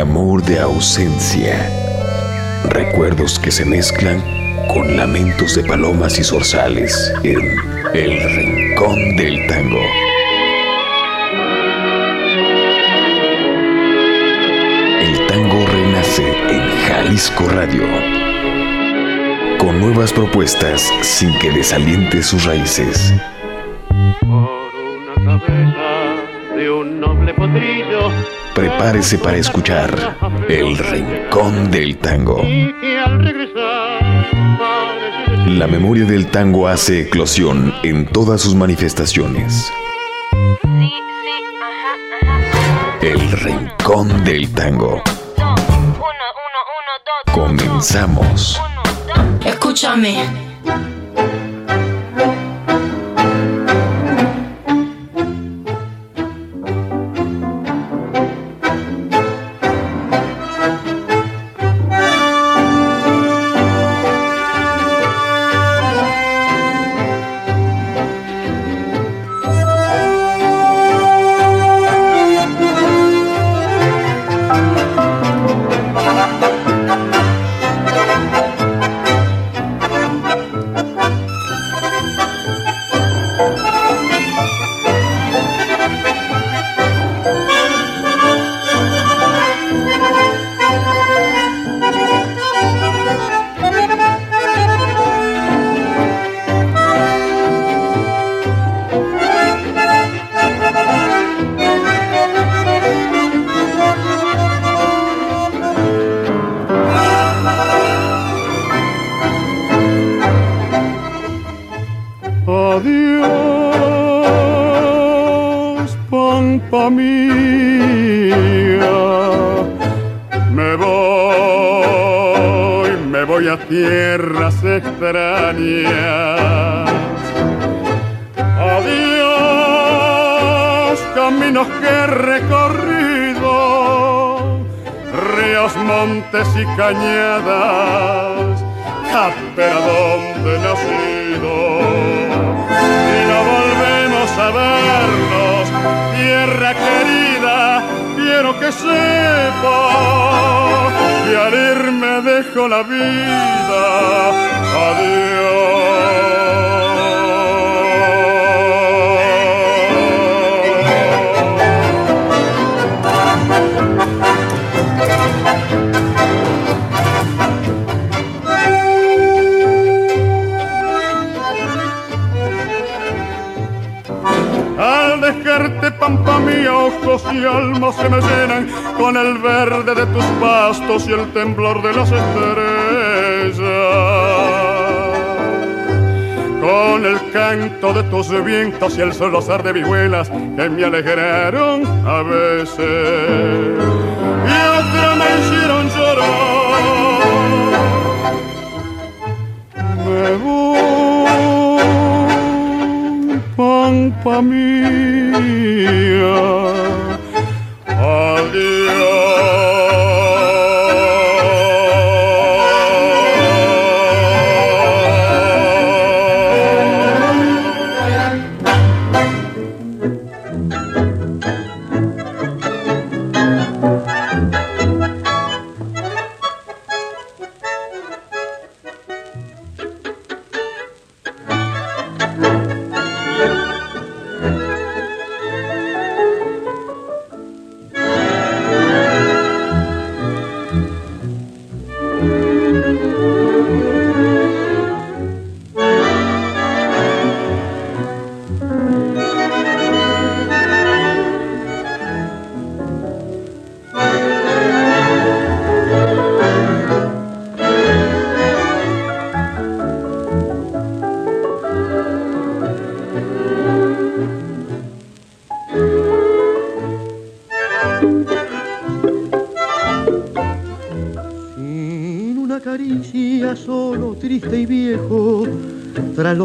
Clamor de ausencia. Recuerdos que se mezclan con lamentos de palomas y zorzales en El Rincón del Tango. El tango renace en Jalisco Radio. Con nuevas propuestas sin que desaliente sus raíces. Por una cabeza de un noble potrillo. Prepárese para escuchar El Rincón del Tango. Y que al regresar parece La memoria del tango hace eclosión en todas sus manifestaciones. El Rincón del Tango. Comenzamos. Escúchame. Cañadas, pero dónde he nacido. Y no volvemos a vernos, tierra querida, quiero que sepa que al irme dejo la vida, de tus pastos y el temblor de las estrellas. Con el canto de tus vientos y el solozar de vihuelas que me alegraron a veces y otras me hicieron llorar. Me voy, pampa mía. Adiós.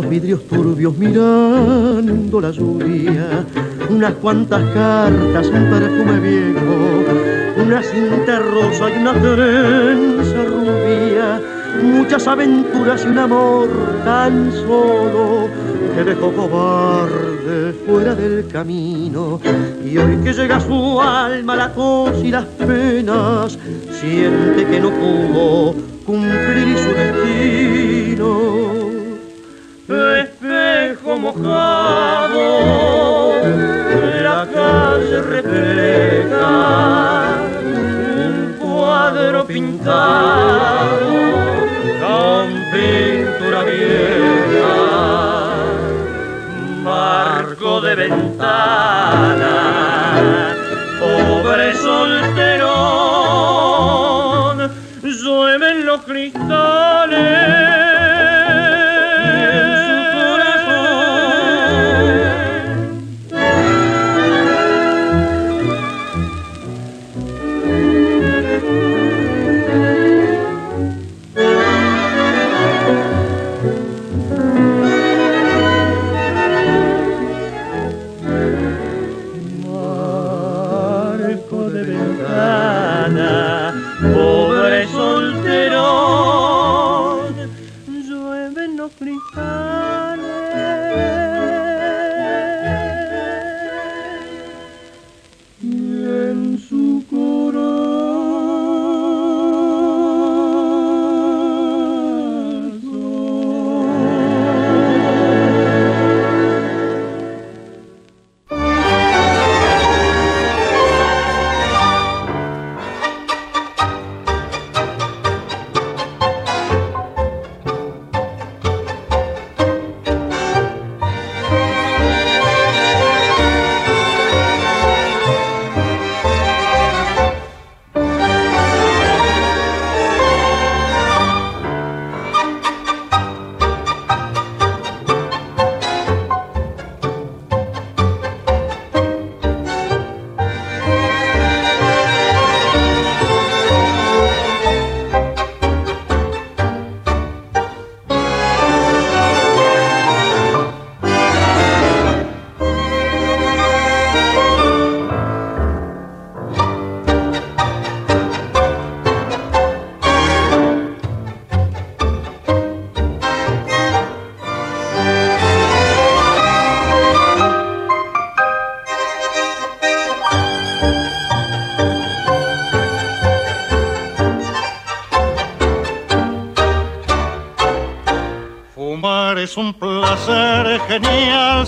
Vidrios turbios mirando la lluvia, unas cuantas cartas, un perfume viejo, una cinta rosa y una trenza rubia, muchas aventuras y un amor tan solo que dejó cobarde fuera del camino. Y hoy que llega su alma la tos y las penas, siente que no pudo cumplir su destino. Espejo mojado, la calle refleja un cuadro pintado con pintura vieja, marco de ventana, pobre solterón, llueven los cristales.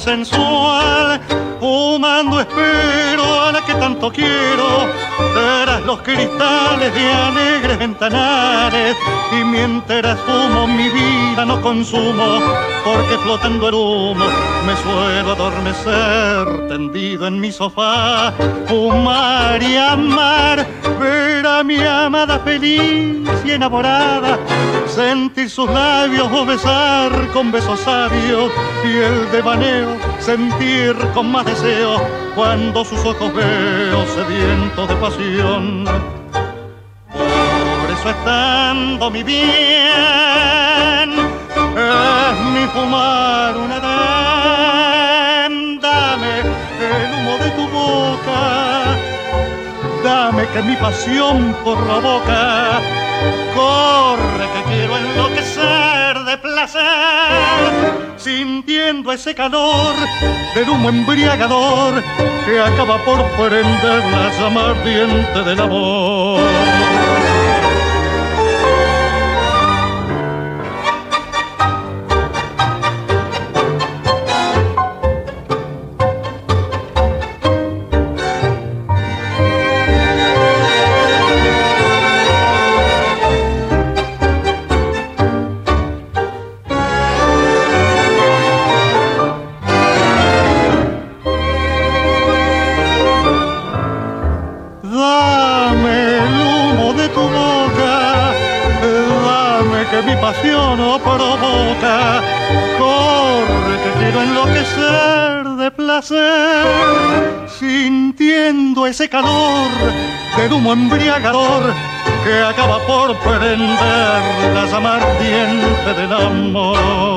Sensual. Fumando espero a la que tanto quiero. Tras los cristales de alegres ventanales. Y mientras fumo mi vida no consumo. Porque flotando el humo me suelo adormecer. Tendido en mi sofá. Fumar y amar. Ver a mi amada feliz y enamorada. Sentir sus labios o besar con besos sabios y el devaneo sentir con más deseo cuando sus ojos veo sedientos de pasión. Por eso estando mi bien, es mi fumar un edén. Dame que mi pasión provoca. Corre que quiero enloquecer de placer, sintiendo ese calor del humo embriagador que acaba por prender la llama ardiente del amor. Sintiendo ese calor del humo embriagador que acaba por prender la llama ardiente del amor.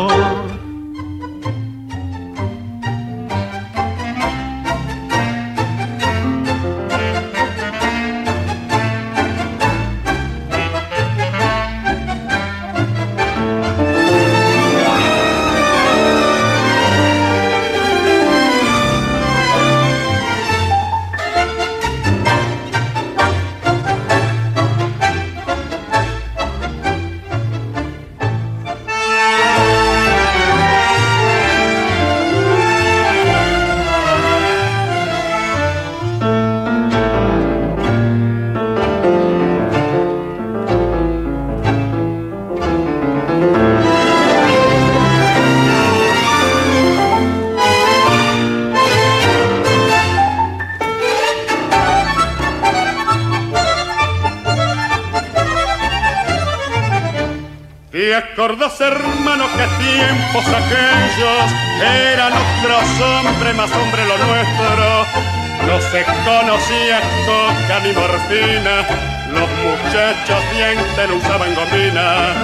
Acordás, hermano, que tiempos aquellos eran otros hombres, más hombre lo nuestro? No se conocía coca ni morfina, los muchachos dientes no usaban gomina.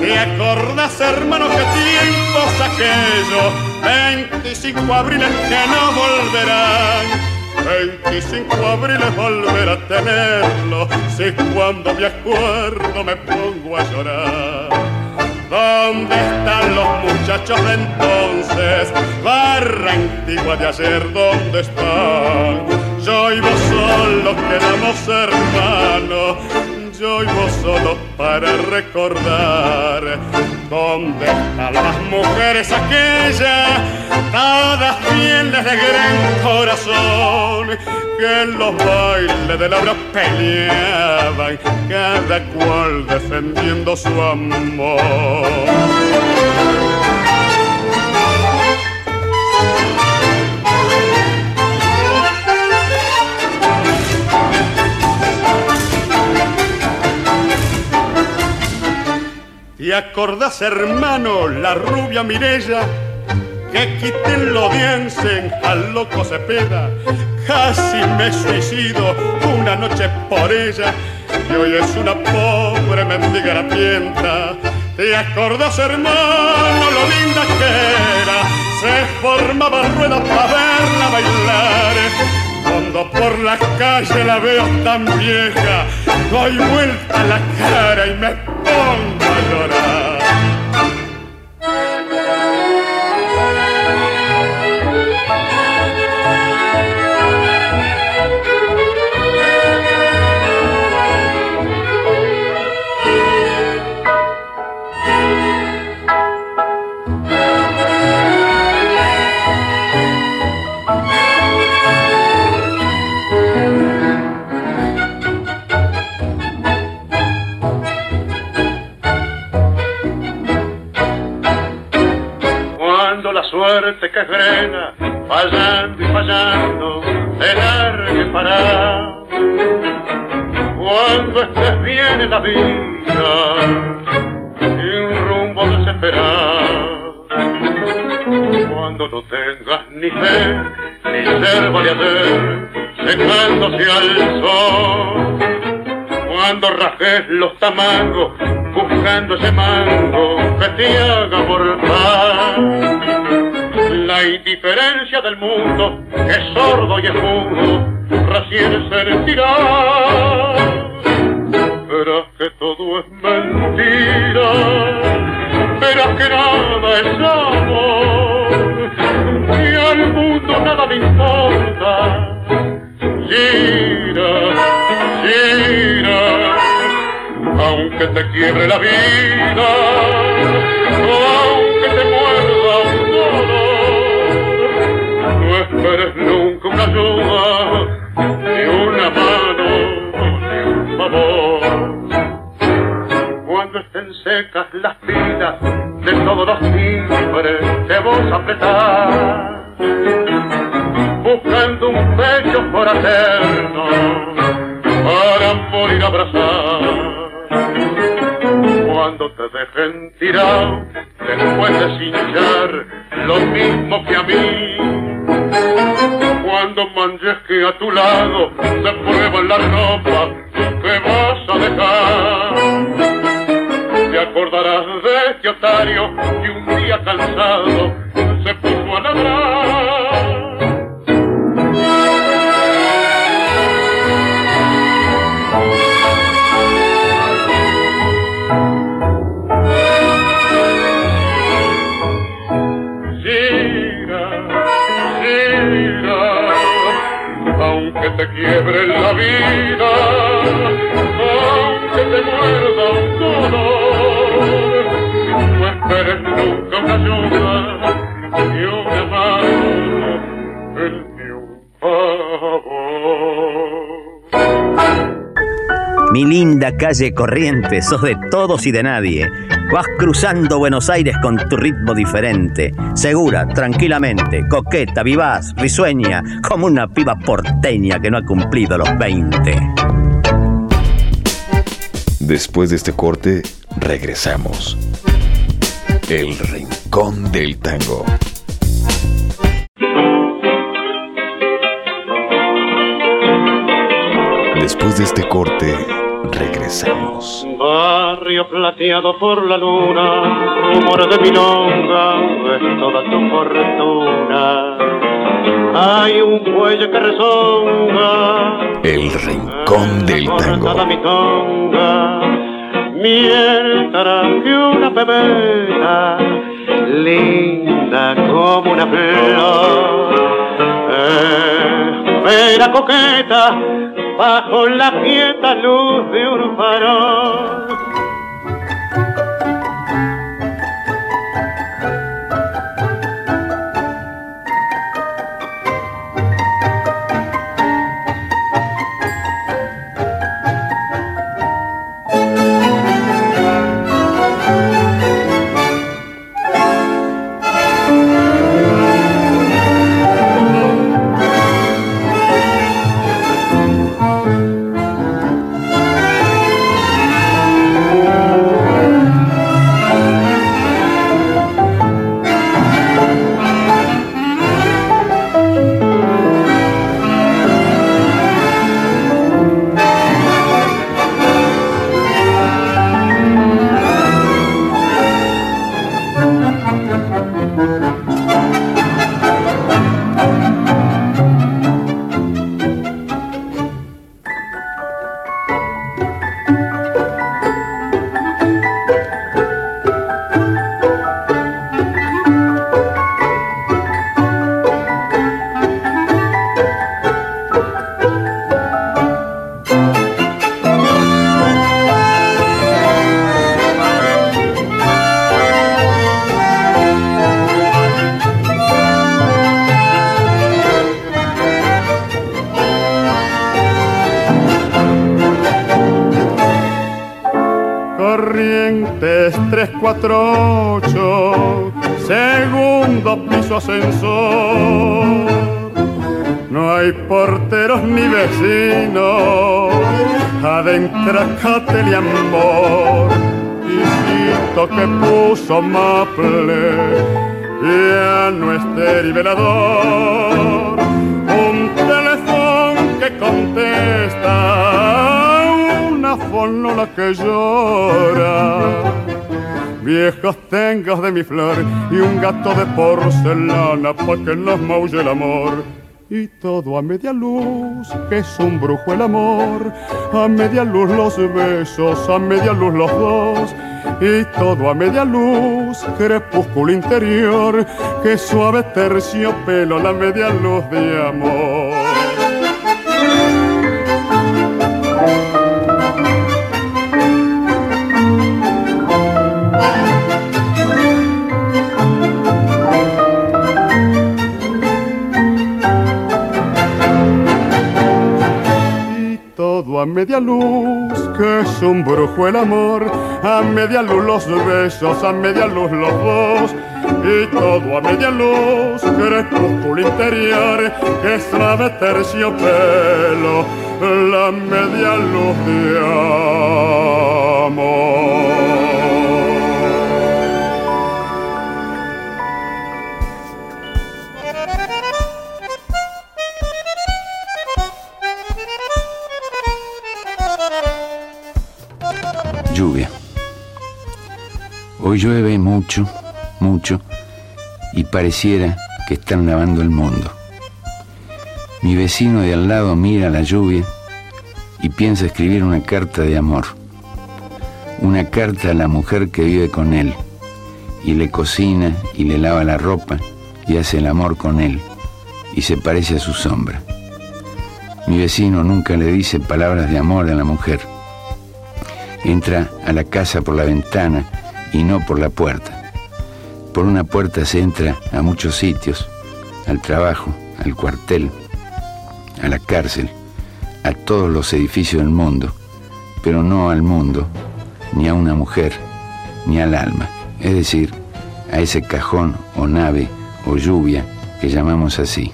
¿Te acordás, hermano, que tiempos aquellos? 25 abriles que no volverán 25 abriles volver a tenerlo, si cuando me acuerdo me pongo a llorar. ¿Dónde están los muchachos de entonces? Barra antigua de ayer, ¿dónde están? Yo y vos solo quedamos hermanos, yo y vos solo para recordar. ¿Dónde están las mujeres aquellas, todas fieles de gran corazón, que en los bailes de la hora peleaban, cada cual defendiendo su amor? ¿Y acordás, hermano, la rubia Mirella? Que quiten lo diensen al loco Cepeda. Casi me suicido una noche por ella. Y hoy es una pobre mendiga harapienta. ¿Te acordás, hermano, lo linda que era? Se formaba rueda para verla bailar. Cuando por la calle la veo tan vieja, doy vuelta la cara y me pongo a llorar. Cuando la suerte que frena, fallando y fallando, te largue para. Cuando estés bien en la vida, sin rumbo desesperado. Cuando no tengas ni fe, ni ser ayer, secándose al sol. Cuando rajes los tamangos, buscando ese mango que te haga mortal. La indiferencia del mundo, es sordo y es mudo, recién sentirá. Verás que todo es mentira, verás que nada es amor, y al mundo nada le importa. Gira, gira, aunque te quiebre la vida, aunque te muerda un dolor, no esperes nunca una ayuda, ni una mano, ni un favor. Cuando estén secas las pilas de todos los timbres que vos apretás, buscando un pecho por hacernos para morir abrazar. Cuando te dejen tirado después de cinchar lo mismo que a mí. Cuando manches que a tu lado se prueba la ropa que vas a dejar. Te acordarás de este otario que un día cansado se puso a ladrar. Una mano. Mi linda calle corriente, sos de todos y de nadie. Vas cruzando Buenos Aires con tu ritmo diferente. Segura, tranquilamente, coqueta, vivaz, risueña, como una piba porteña que no ha cumplido los 20. Después de este corte, regresamos. El Rincón del Tango. Después de este corte, regresamos. Barrio plateado por la luna, rumor de milonga, es toda tu fortuna. Hay un cuello que rezonga. El Rincón del Tango. Mientras que una bebeta, linda como una flor. Espera coqueta bajo la quieta luz de un farol. Corrientes 348, segundo piso ascensor. No hay porteros ni vecinos, adentra y amor. Hijito que puso maple, ya no es velador. Un teléfono que contesta una fonola que llora. Viejos tengas de mi flor y un gato de porcelana pa' que nos maulle el amor. Y todo a media luz, que es un brujo el amor. A media luz los besos, a media luz los dos. Y todo a media luz, crepúsculo interior, que suave terciopelo la media luz de amor. A media luz, que es un brujo el amor, a media luz los besos, a media luz los dos, y todo a media luz, crepúsculo interior, que sabe terciopelo, la media luz de amor. Llueve mucho, mucho, y pareciera que están lavando el mundo. Mi vecino de al lado mira la lluvia y piensa escribir una carta de amor. Una carta a la mujer que vive con él y le cocina y le lava la ropa y hace el amor con él y se parece a su sombra. Mi vecino nunca le dice palabras de amor a la mujer. Entra a la casa por la ventana y no por la puerta. Por una puerta se entra a muchos sitios, al trabajo, al cuartel, a la cárcel, a todos los edificios del mundo, pero no al mundo, ni a una mujer, ni al alma, es decir, a ese cajón o nave o lluvia que llamamos así,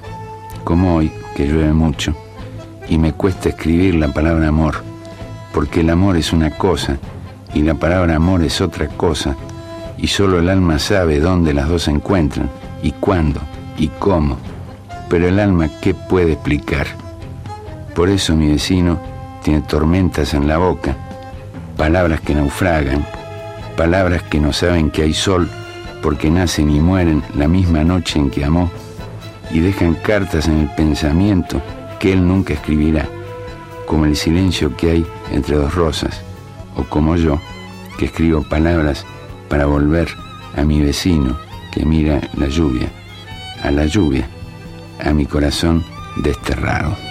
como hoy, que llueve mucho, y me cuesta escribir la palabra amor, porque el amor es una cosa y la palabra amor es otra cosa, y solo el alma sabe dónde las dos se encuentran y cuándo y cómo. Pero el alma, ¿qué puede explicar? Por eso mi vecino tiene tormentas en la boca, palabras que naufragan, palabras que no saben que hay sol porque nacen y mueren la misma noche en que amó y dejan cartas en el pensamiento que él nunca escribirá, como el silencio que hay entre dos rosas, como yo, que escribo palabras para volver a mi vecino que mira la lluvia, a la lluvia, a mi corazón desterrado.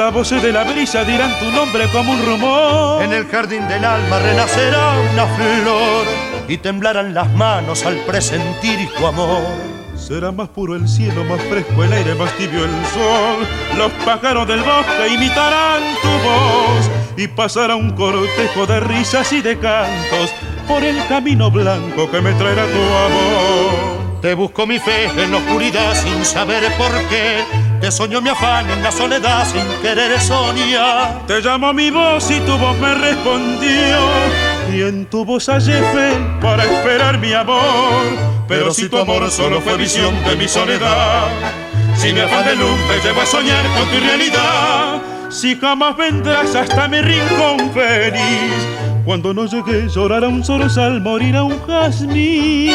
La voz de la brisa dirán tu nombre como un rumor. En el jardín del alma renacerá una flor y temblarán las manos al presentir tu amor. Será más puro el cielo, más fresco el aire, más tibio el sol. Los pájaros del bosque imitarán tu voz y pasará un cortejo de risas y de cantos por el camino blanco que me traerá tu amor. Te busco mi fe en la oscuridad sin saber por qué. Te soñó mi afán en la soledad sin querer soñar. Te llamó mi voz y tu voz me respondió. Y en tu voz hallé fe para esperar mi amor. Pero si tu amor solo fue visión de mi soledad, si mi afán de luz te llevo a soñar con tu realidad, si jamás vendrás hasta mi rincón feliz, cuando no llegué llorará un zorzal, morirá un jazmín.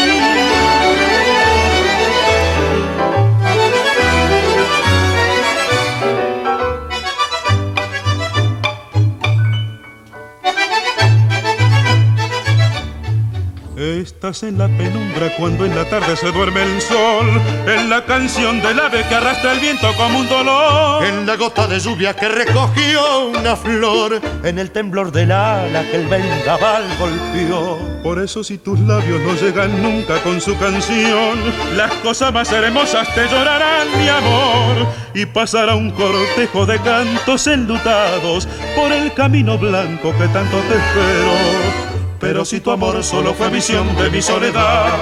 Estás en la penumbra cuando en la tarde se duerme el sol, en la canción del ave que arrastra el viento como un dolor, En la gota de lluvia que recogió una flor, en el temblor del ala que el vendaval golpeó. Por eso si tus labios no llegan nunca con su canción, las cosas más hermosas te llorarán, mi amor, y pasará un cortejo de cantos enlutados por el camino blanco que tanto te espero. Pero si tu amor solo fue visión de mi soledad,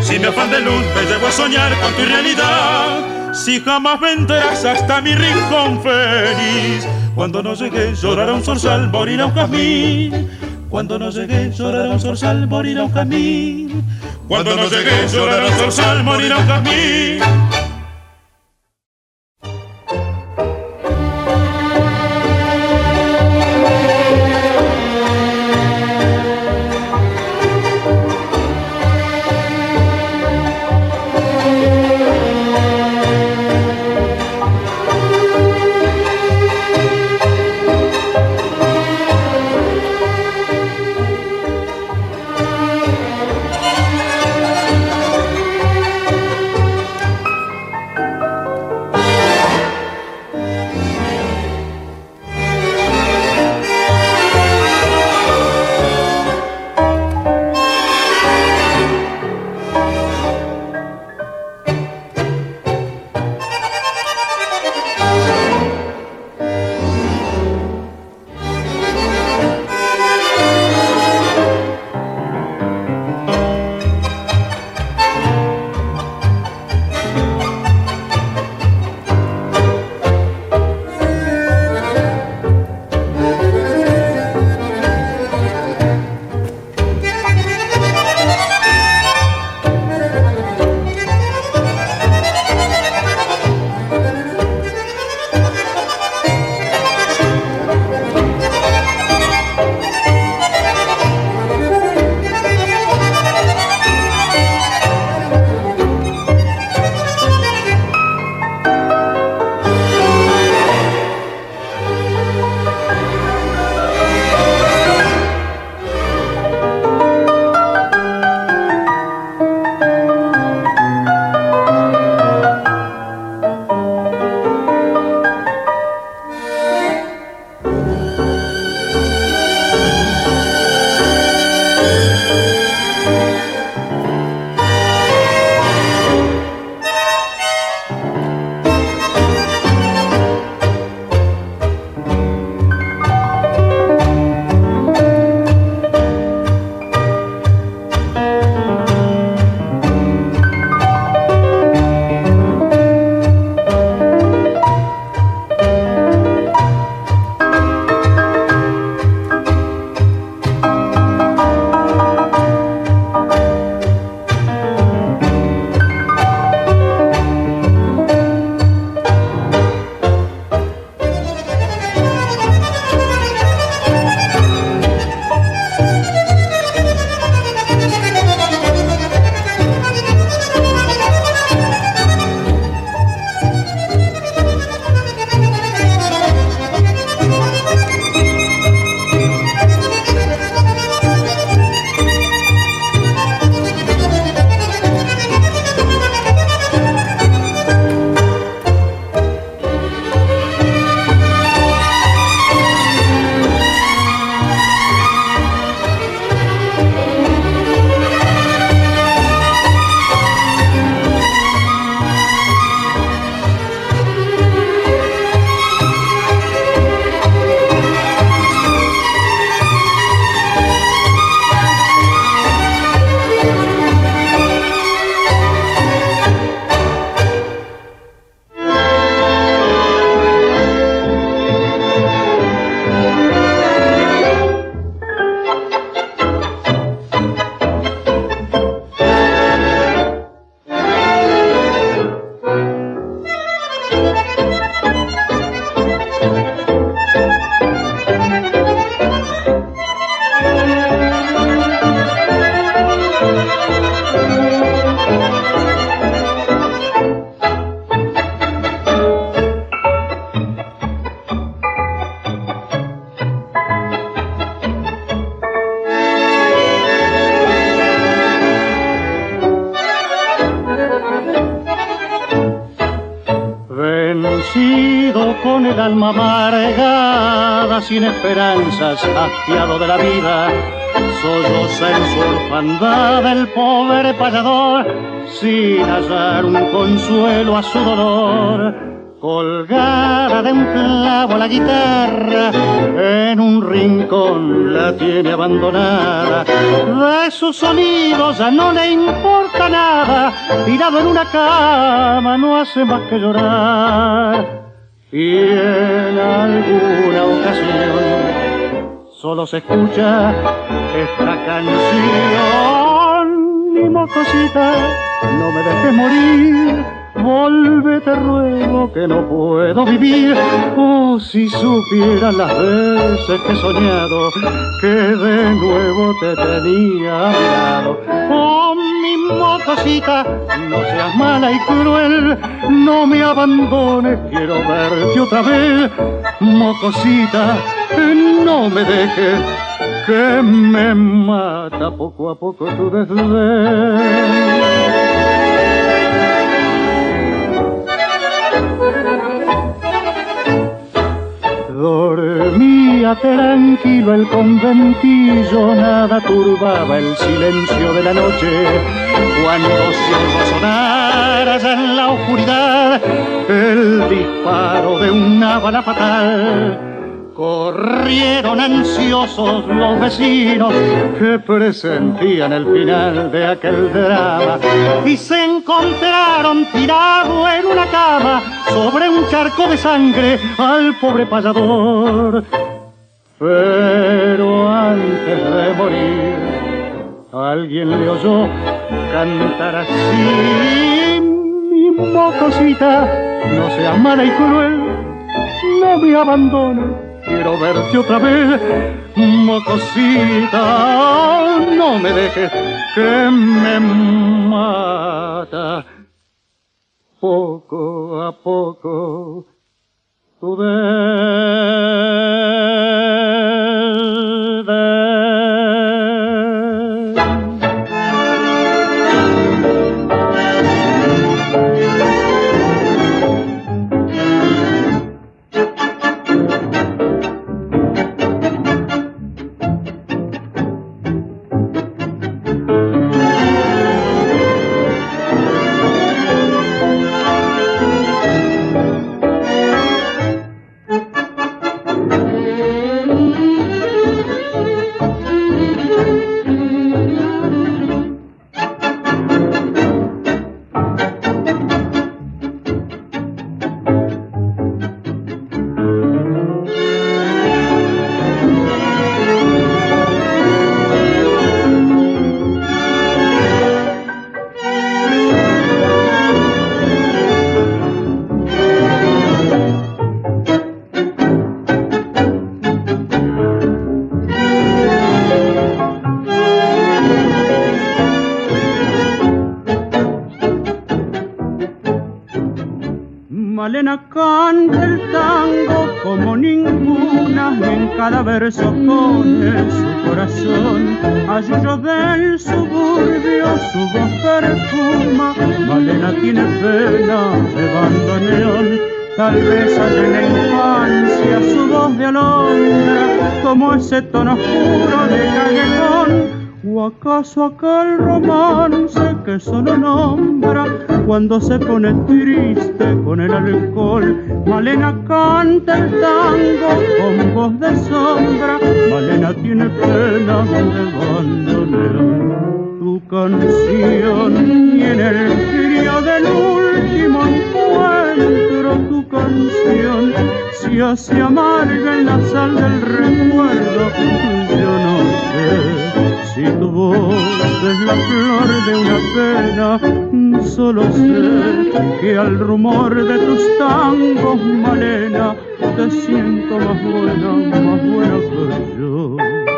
si mi afán de luz te llevó a soñar con tu realidad, si jamás vendrás hasta mi rincón feliz, cuando no llegué llorará un zorzal, morirá un jazmín. Cuando no llegué llorará un zorzal, morirá un jazmín. Cuando no llegué llorará un zorzal, morirá un jazmín. Esperanzas, hastiado de la vida. Solloza en su orfandad el pobre payador, sin hallar un consuelo a su dolor colgada de un clavo la guitarra, en un rincón la tiene abandonada. De sus sonidos ya no le importa nada, tirado en una cama no hace más que llorar. Solo se escucha esta canción. Mi mocosita, no me dejes morir Vuelve, te ruego que no puedo vivir. Oh, si supieras las veces que he soñado que de nuevo te tenía a mi lado. Oh, mi mocosita, no seas mala y cruel, no me abandones, quiero verte otra vez. Mocosita, no me dejes que me mata poco a poco tu desdén. Tranquilo el conventillo, nada turbaba el silencio de la noche. Cuando se sonara ya en la oscuridad el disparo de una bala fatal Corrieron ansiosos los vecinos que presentían el final de aquel drama y se encontraron tirado en una cama sobre un charco de sangre al pobre payador. Pero antes de morir, alguien le oyó cantar así, mi mocosita, no seas mala y cruel, no me abandones quiero verte otra vez, mocosita, no me dejes que me mata. Poco a poco, tu verso ese tono oscuro de callejón, ¿O acaso aquel romance que solo nombra cuando se pone triste con el alcohol? Malena canta el tango con voz de sombra, Malena tiene pena de abandonar tu canción y en el frío del último encuentro tu canción se hace amarga en la sal del recuerdo, yo no sé si tu voz es la flor de una pena, solo sé que al rumor de tus tangos, Malena, te siento más buena, más buena que yo.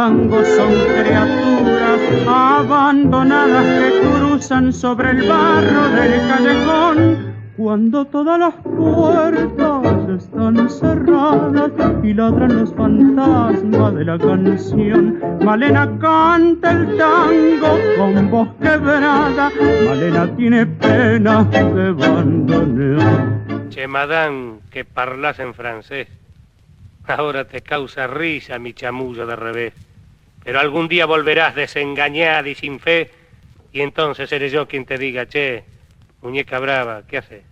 Tangos son criaturas abandonadas que cruzan sobre el barro del callejón cuando todas las puertas están cerradas y ladran los fantasmas de la canción. Malena canta el tango con voz quebrada, Malena tiene pena de bandoneón. Che, madame, que parlas en francés. Ahora te causa risa mi chamullo de revés. Pero algún día volverás desengañada y sin fe, y entonces seré yo quien te diga, che, muñeca brava, ¿qué haces?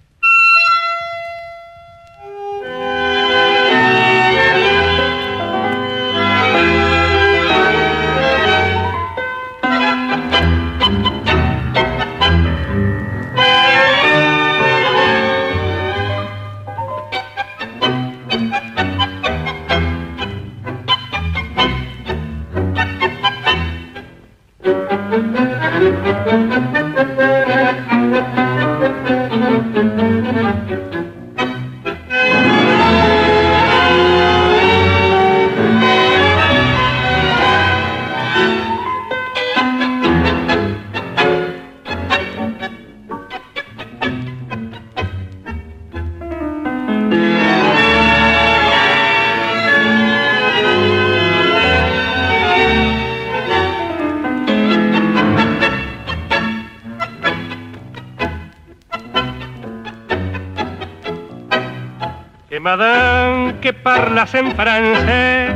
En francés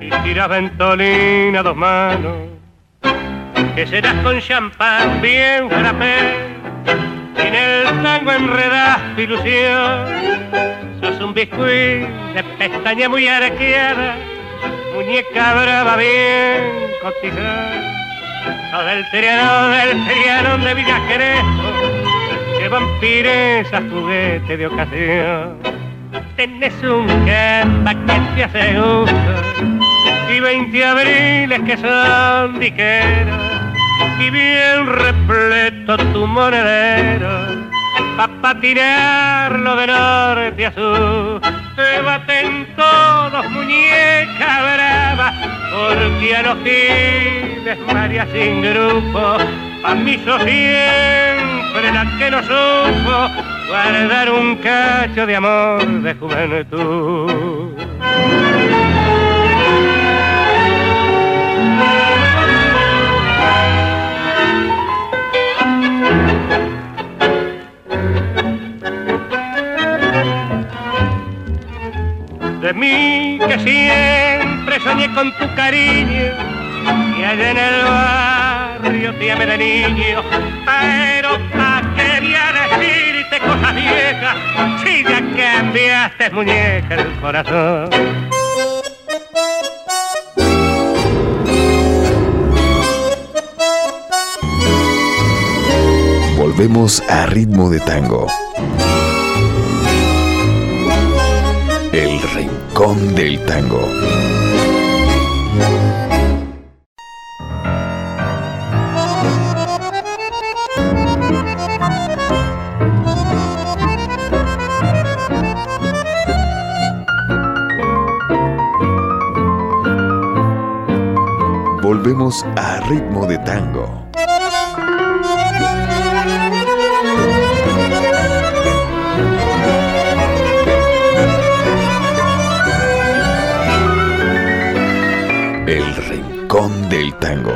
y tiras ventolina a dos manos. Que serás con champán bien frappé y en el tango enredás tu ilusión. Sos un biscuit de pestaña muy arqueada, muñeca brava bien cotizada. Sos del triano del triano de Villa que vampiresa juguete de ocasión. Tenés un gamba que te hace gusto y 20 abriles que son diqueros y bien repleto tu monedero. Pa' patinarlo de norte a sur. Te baten todos muñeca brava. Porque a los giles María sin grupo pa' mí sos siempre la que no supo guardar un cacho de amor de juventud. De mí que siempre soñé con tu cariño y allá en el barrio te de niño, pero decirte cosas viejas si ya cambiaste muñeca el corazón? Volvemos a ritmo de tango. El rincón del tango. A ritmo de tango. El rincón del tango.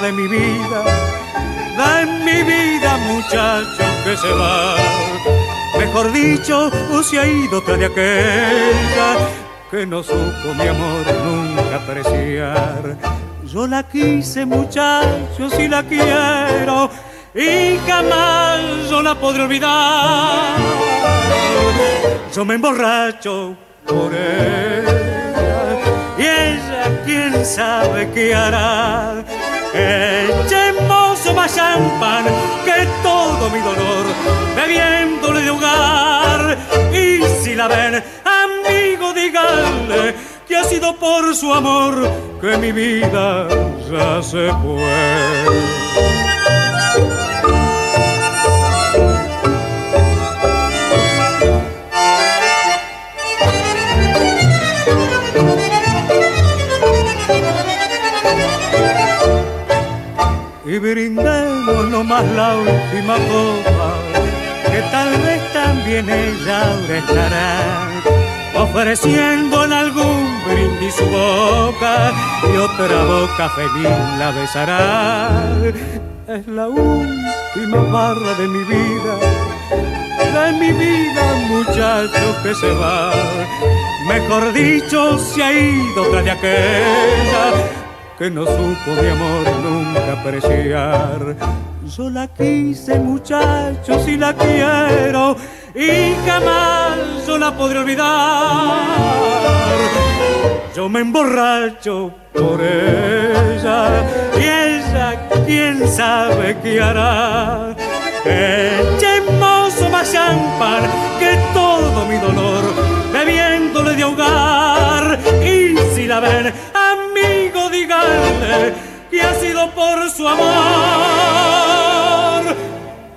De mi vida, da en mi vida, muchacho, que se va. Mejor dicho, o se ha ido tras de aquella que no supo mi amor nunca apreciar. Yo la quise, muchacho, si la quiero, y jamás yo la podré olvidar. Yo me emborracho por ella, y ella quién sabe qué hará. Echemos más champán que todo mi dolor, bebiéndole de hogar. Y si la ven, amigo, díganle que ha sido por su amor que mi vida ya se fue. Y brindemos nomás la última copa, que tal vez también ella ahora estará ofreciendo en algún brindis su boca y otra boca feliz la besará. Es la última barra de mi vida, de mi vida muchacho que se va. Mejor dicho, se ha ido tras de aquella que no supo mi amor nunca apreciar. Yo la quise muchacho si la quiero y jamás yo la podré olvidar. Yo me emborracho por ella y ella quién sabe qué hará. Echemos más champán que todo mi dolor bebiéndole de ahogar y si la ven que ha sido por su amor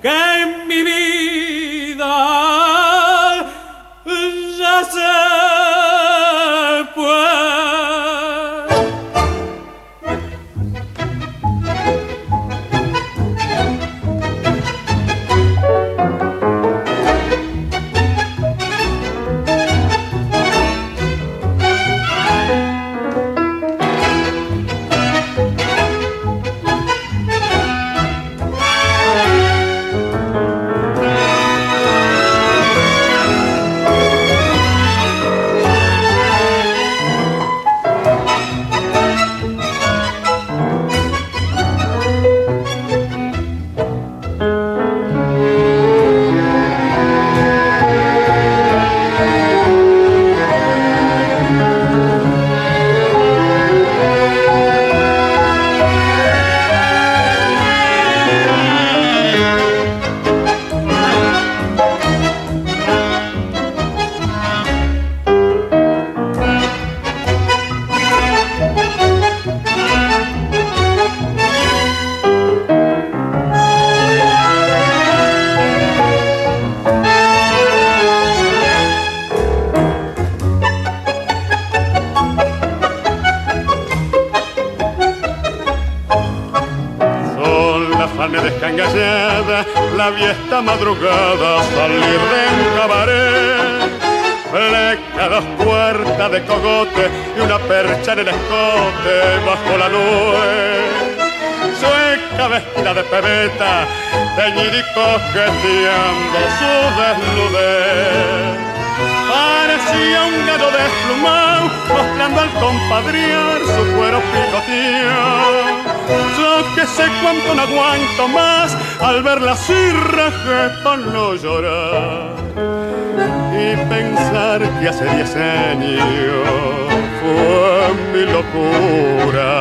que en mi vida ya se la viesta madrugada, salir de un cabaret. Fleca dos puertas de cogote y una percha en el escote bajo la nube. Sueca vestida de pebeta, teñida y coqueteando su desnudez. Parecía un gallo desplumado, mostrando al compadrear su cuero picoteado. Yo que sé cuánto no aguanto más al verla así no llorar. Y pensar que hace diez años fue mi locura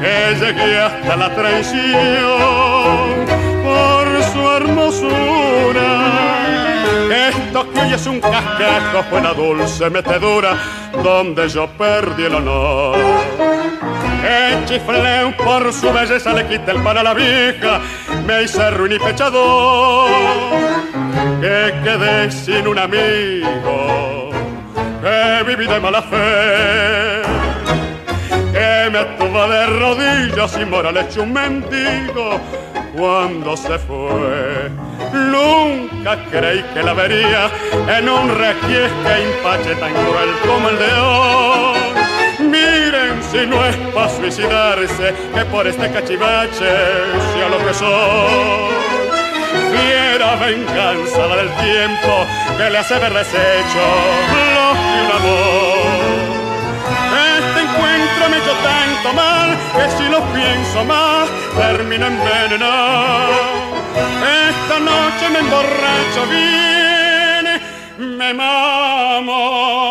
que llegué hasta la traición por su hermosura. Esto que hoy es un cascajo fue la dulce metedura donde yo perdí el honor. Que chifleo por su belleza le quité el pan a la vieja, me hice ruin y pechador. Que quedé sin un amigo, que viví de mala fe. me tuvo de rodillas y moral hecho un mendigo cuando se fue. Nunca creí que la vería en un requiesque impache tan cruel como el de hoy. No es para suicidarse que por este cachivache sea lo que soy. Fiera venganza la del tiempo que le hace ver deshecho lo que un amor. Este encuentro me echó tanto mal que si lo pienso más termino envenenado. Esta noche me emborracho bien, me mamo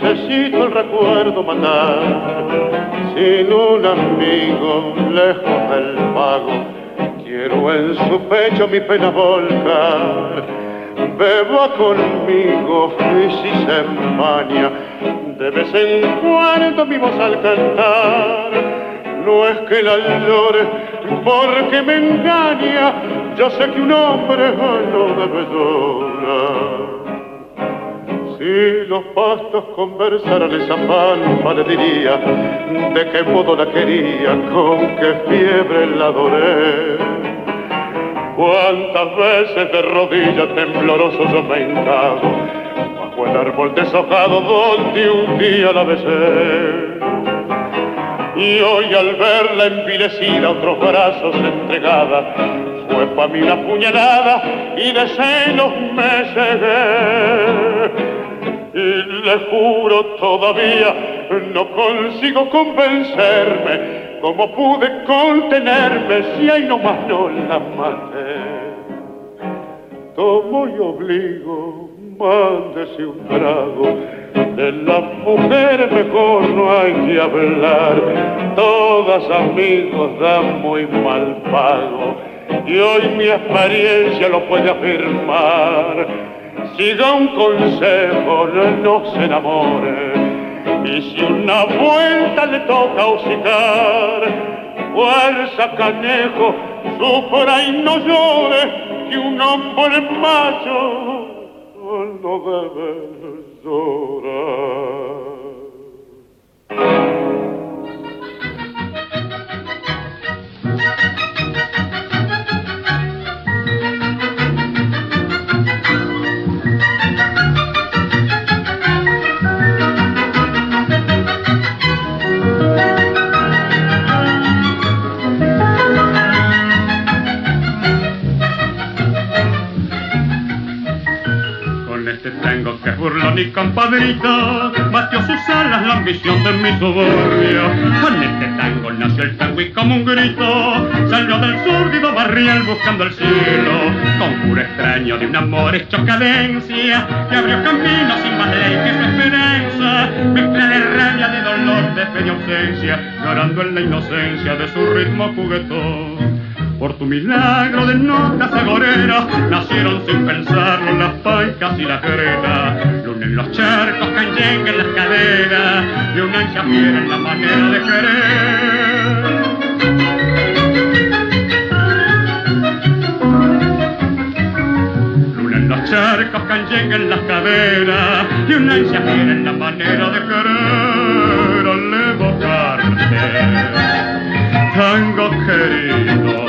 necesito el recuerdo matar. Sin un amigo, lejos del pago, quiero en su pecho mi pena volcar. Beba conmigo y si se empaña, de vez en cuando mi voz al cantar. No es que la llore porque me engaña, yo sé que un hombre no debe llorar. Si los pastos conversaran esa pampa le diría de qué modo la quería, con qué fiebre la adoré. Cuántas veces de rodillas tembloroso yo me hincado bajo el árbol deshojado donde un día la besé. Y hoy al verla envilecida otros brazos entregada, fue pa' mí una puñalada y de celos me cegué. Le juro todavía, no consigo convencerme cómo pude contenerme si ahí nomás no la maté. Tomo y obligo, mándese un trago. De las mujeres mejor no hay que hablar, todas amigos dan muy mal pago. Y hoy mi experiencia lo puede afirmar. Siga un consejo, no se enamore. Y si una vuelta le toca hocicar, fuerza canejo, sufra y no llore, que un hombre macho no debe llorar. Burlón y compadrito, batió sus alas la ambición de mi suburbio. Con este tango nació el tango y como un grito, salió del surdido barrial buscando el cielo. Conjuro extraño de un amor hecho cadencia, que abrió camino sin más ley que su esperanza. Mezcla de rabia, de dolor, de fe ausencia, llorando en la inocencia de su ritmo juguetón. Por tu milagro de notas agoreras nacieron sin pensarlo las paicas y las gretas. Luna en los charcos, canyengue en las caderas y una ancha fiera en la manera de querer. Luna en los charcos, canyengue en las caderas y una ancha fiera en la manera de querer. Al evocarte, tango querido.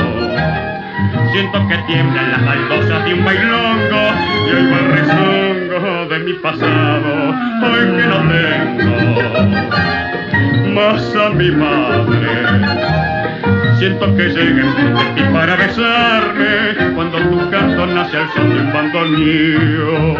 Siento que tiemblan las baldosas de un bailongo y oigo el rezongo de mi pasado, hoy que no tengo más a mi madre. Siento que lleguen de ti para besarme cuando tu canto nace al son de un bandoneón.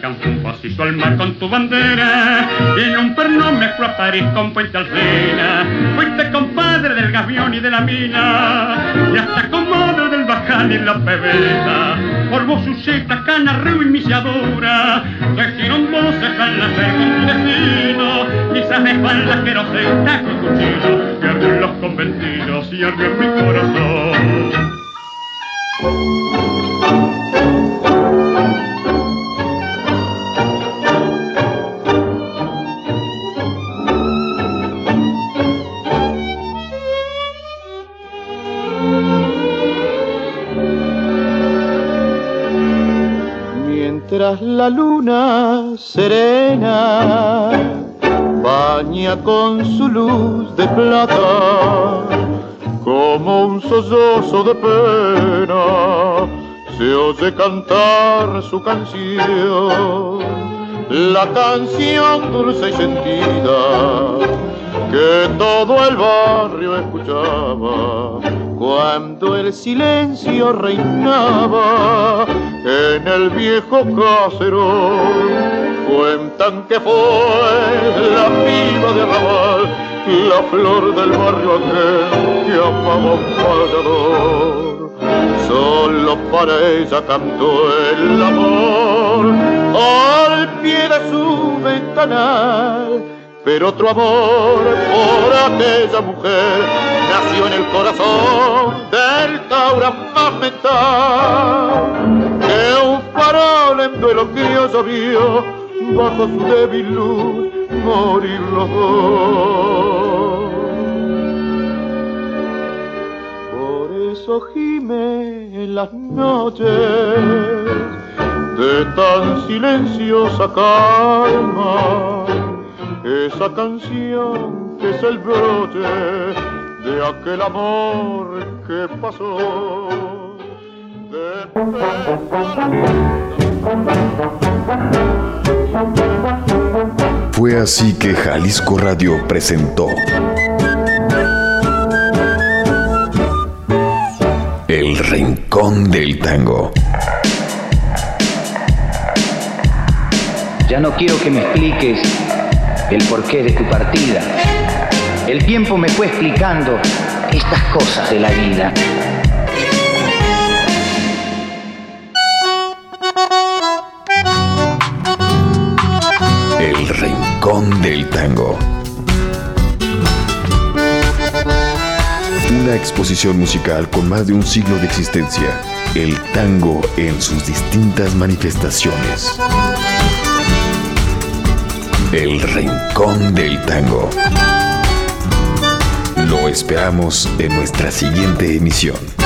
Danza un pasito al mar con tu bandera y en un perno me fue a París con Puente Alcena. Fuiste compadre del gavión y de la mina y hasta comodo del bajal y la pebeta. Por vos Uceta, cana, río y misiadura, tejieron voces al nacer con tu destino. Quizás de espaldas que no se con cuchillo y ardió en los conventidos y ardió en mi corazón. Mientras la luna serena baña con su luz de plata como un sollozo de pena se oye cantar su canción, la canción dulce y sentida que todo el barrio escuchaba cuando el silencio reinaba en el viejo caserón. Cuentan que fue la piba de Raval la flor del barrio aquel que amaba un fallador. Solo para ella cantó el amor al pie de su ventanal. Pero otro amor por aquella mujer nació en el corazón del Taura más. Que un farol en duelo criollo vio bajo su débil luz morir los dos. Por eso gime en las noches de tan silenciosa calma, esa canción que es el broche de aquel amor que pasó. Fue así que Jalisco Radio presentó El Rincón del Tango. Ya no quiero que me expliques el porqué de tu partida. El tiempo me fue explicando estas cosas de la vida. Del Tango. Una exposición musical con más de un siglo de existencia. El tango en sus distintas manifestaciones. El Rincón del Tango. Lo esperamos en nuestra siguiente emisión.